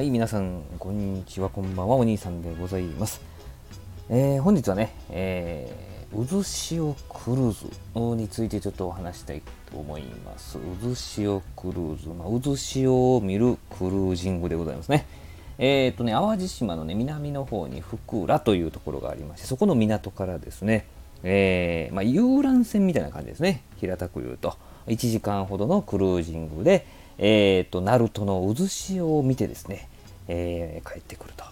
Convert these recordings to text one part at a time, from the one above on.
はい、皆さん、こんにちは、こんばんは、お兄さんでございます。えー、本日はね、えー、渦潮クルーズについてちょっとお話したいと思います。渦潮クルーズ、まあ、渦潮を見るクルージングでございますね。えー、っとね、淡路島のね、南の方に福浦というところがありまして、そこの港からですね、えー、まあ、遊覧船みたいな感じですね、平たく言うと。1時間ほどのクルージングで、えーと、鳴門の渦潮を見てですね、えー、帰ってくると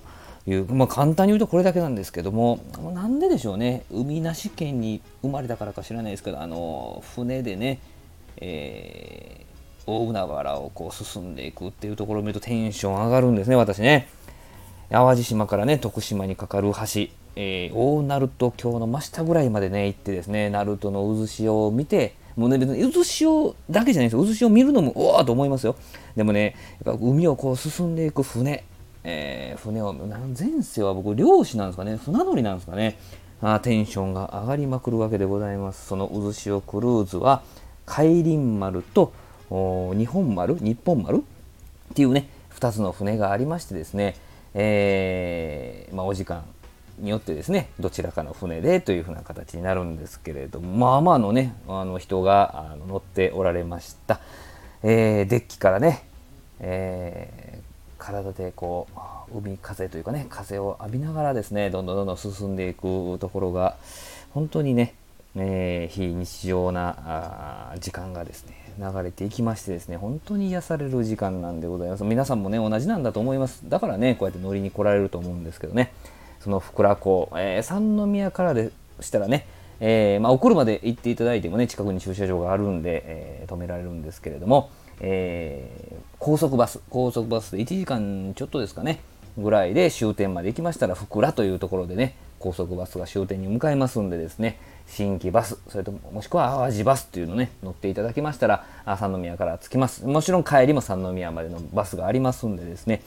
いう、まあ、簡単に言うとこれだけなんですけどもなんででしょうね海なし県に生まれたからか知らないですけどあの船でね、えー、大海原をこう進んでいくっていうところを見るとテンション上がるんですね私ね淡路島からね徳島にかかる橋、えー、大鳴門橋の真下ぐらいまでね行ってですね鳴門の渦潮を見てもうね、別に渦潮だけじゃないですよ。渦潮見るのも、おおと思いますよ。でもね、やっぱ海をこう進んでいく船、えー、船を、前世は僕、漁師なんですかね、船乗りなんですかね。あテンションが上がりまくるわけでございます。その渦潮クルーズは、海林丸と日本丸、日本丸？っていうね、2つの船がありましてですね、えー、まあ、お時間によってですねどちらかの船でというふうな形になるんですけれどもまあまあのねあの人があの乗っておられました、えー、デッキからね、えー、体でこう海風というかね風を浴びながらですねどんどんどんどん進んでいくところが本当にね、えー、非日常な時間がですね流れていきましてですね本当に癒される時間なんでございます。皆さんもね同じなんだと思います。だからねこうやって乗りに来られると思うんですけどね。その福良港、えー、三宮からでしたらね、えーまあ、お車で行っていただいてもね近くに駐車場があるんで、え、止められるんですけれども、えー、高速バス高速バスで1時間ちょっとですかねぐらいで終点まで行きましたら福良というところでね高速バスが終点に向かいますんでですね新規バスそれとももしくは淡路バスっていうのね乗っていただきましたら三宮から着きますもちろん帰りも三宮までのバスがありますんでですね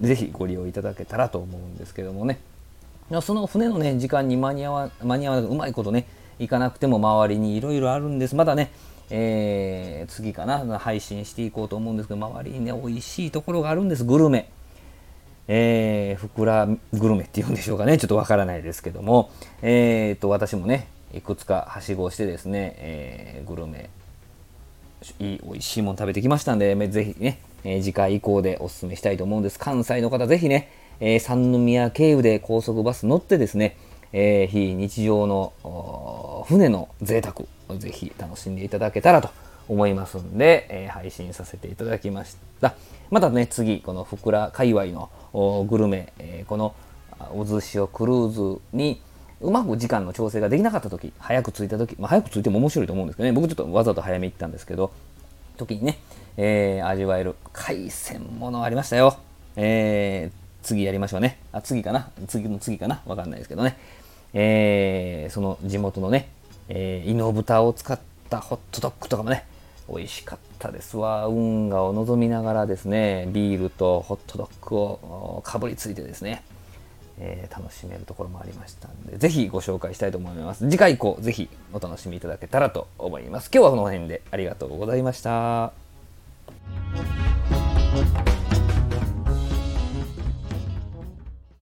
ぜひご利用いただけたらと思うんですけどもねその船のね、時間に間に合わ間に合わなうまいことね、行かなくても周りにいろいろあるんです。まだね、えー、次かな、配信していこうと思うんですけど、周りにね、美味しいところがあるんです、グルメ。えー、ふくらグルメっていうんでしょうかね、ちょっとわからないですけども、えー、と、私もね、いくつかはしごをしてですね、えー、グルメ、いい、美味しいもの食べてきましたんで、ぜひね、え次回以降でお勧めしたいと思うんです。関西の方、ぜひね、えー、三宮経由で高速バス乗ってですね、えー、非日常の船の贅沢をぜひ楽しんでいただけたらと思いますんで、えー、配信させていただきました。またね、次、この福良界隈のグルメ、えー、この渦潮クルーズにうまく時間の調整ができなかった時、早く着いた時、まあ、早く着いても面白いと思うんですけどね、僕ちょっとわざと早め行ったんですけど、時にね、えー、味わえる海鮮ものありましたよ。えー次やりましょうね。あ、次かな次の次かなわかんないですけどね。えー、その地元のね、えー、イノブタを使ったホットドッグとかもね、美味しかったですわ。運河を望みながらですね、ビールとホットドッグをかぶりついてですね、えー、楽しめるところもありましたんで、ぜひご紹介したいと思います。次回以降、ぜひお楽しみいただけたらと思います。今日はこの辺でありがとうございました。